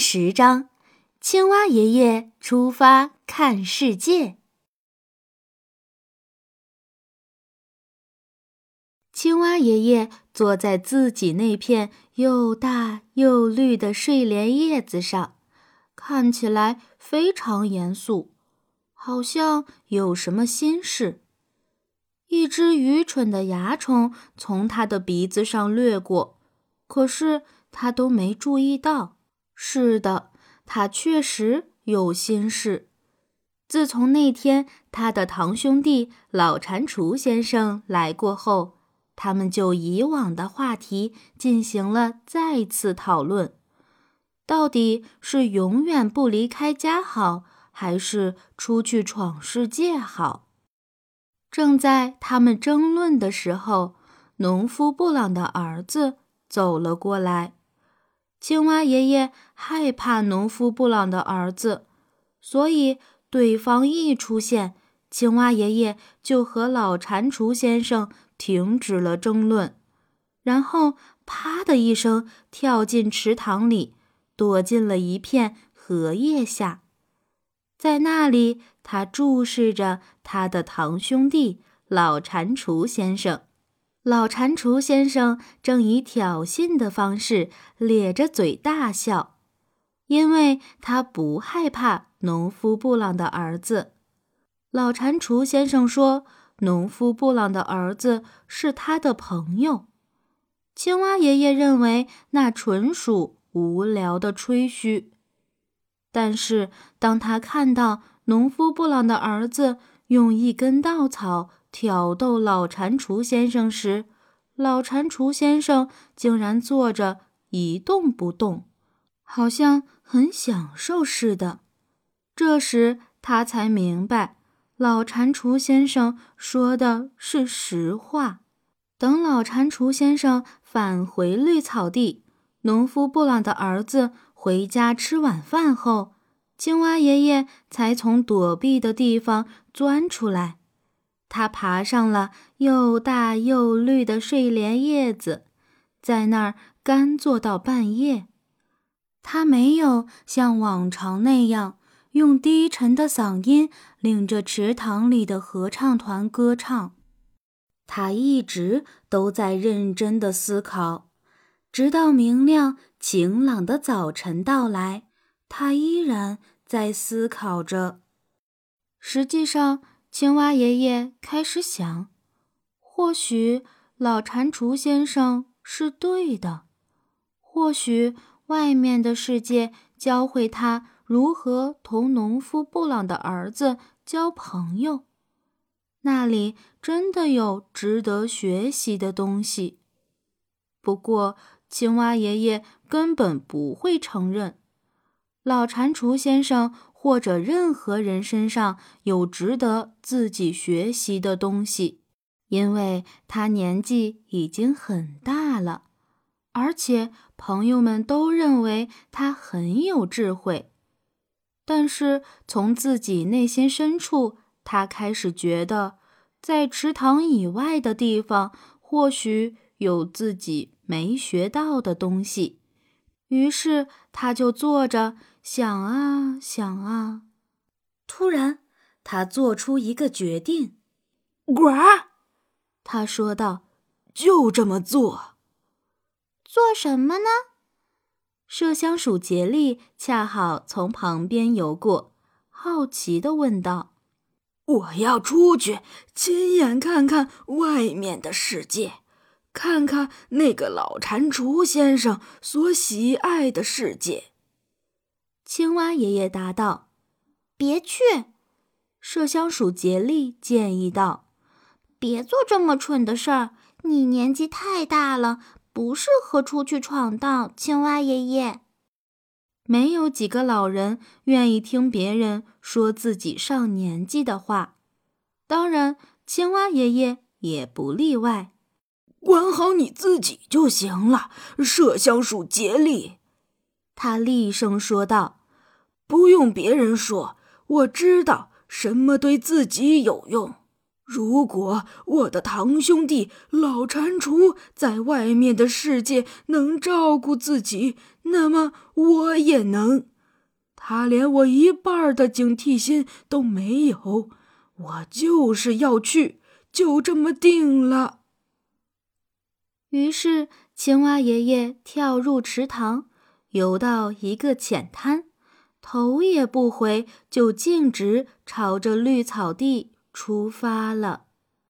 十章，青蛙爷爷出发看世界。青蛙爷爷坐在自己那片又大又绿的睡莲叶子上，看起来非常严肃，好像有什么心事。一只愚蠢的蚜虫从他的鼻子上掠过，可是他都没注意到。是的，他确实有心事。自从那天他的堂兄弟老蟾蜍先生来过后，他们就以往的话题进行了再次讨论：到底是永远不离开家好，还是出去闯世界好？正在他们争论的时候，农夫布朗的儿子走了过来。青蛙爷爷害怕农夫布朗的儿子，所以对方一出现，青蛙爷爷就和老蟾蜍先生停止了争论，然后啪的一声跳进池塘里，躲进了一片荷叶下。在那里，他注视着他的堂兄弟老蟾蜍先生。老蟾蜍先生正以挑衅的方式咧着嘴大笑，因为他不害怕农夫布朗的儿子。老蟾蜍先生说：“农夫布朗的儿子是他的朋友。”青蛙爷爷认为那纯属无聊的吹嘘。但是当他看到农夫布朗的儿子用一根稻草，挑逗老蟾蜍先生时，老蟾蜍先生竟然坐着一动不动，好像很享受似的。这时他才明白，老蟾蜍先生说的是实话。等老蟾蜍先生返回绿草地，农夫布朗的儿子回家吃晚饭后，青蛙爷爷才从躲避的地方钻出来。他爬上了又大又绿的睡莲叶子，在那儿干坐到半夜。他没有像往常那样用低沉的嗓音领着池塘里的合唱团歌唱，他一直都在认真的思考，直到明亮晴朗的早晨到来，他依然在思考着。实际上。青蛙爷爷开始想，或许老蟾蜍先生是对的，或许外面的世界教会他如何同农夫布朗的儿子交朋友，那里真的有值得学习的东西。不过，青蛙爷爷根本不会承认，老蟾蜍先生。或者任何人身上有值得自己学习的东西，因为他年纪已经很大了，而且朋友们都认为他很有智慧。但是从自己内心深处，他开始觉得，在池塘以外的地方，或许有自己没学到的东西。于是他就坐着。想啊想啊，突然，他做出一个决定。呱，他说道：“就这么做。”做什么呢？麝香鼠杰利恰好从旁边游过，好奇的问道：“我要出去亲眼看看外面的世界，看看那个老蟾蜍先生所喜爱的世界。”青蛙爷爷答道：“别去。”麝香鼠杰利建议道：“别做这么蠢的事儿，你年纪太大了，不适合出去闯荡。”青蛙爷爷，没有几个老人愿意听别人说自己上年纪的话，当然，青蛙爷爷也不例外。管好你自己就行了，麝香鼠杰利，他厉声说道。不用别人说，我知道什么对自己有用。如果我的堂兄弟老蟾蜍在外面的世界能照顾自己，那么我也能。他连我一半的警惕心都没有，我就是要去，就这么定了。于是，青蛙爷爷跳入池塘，游到一个浅滩，头也不回，就径直朝着绿草地。出发了。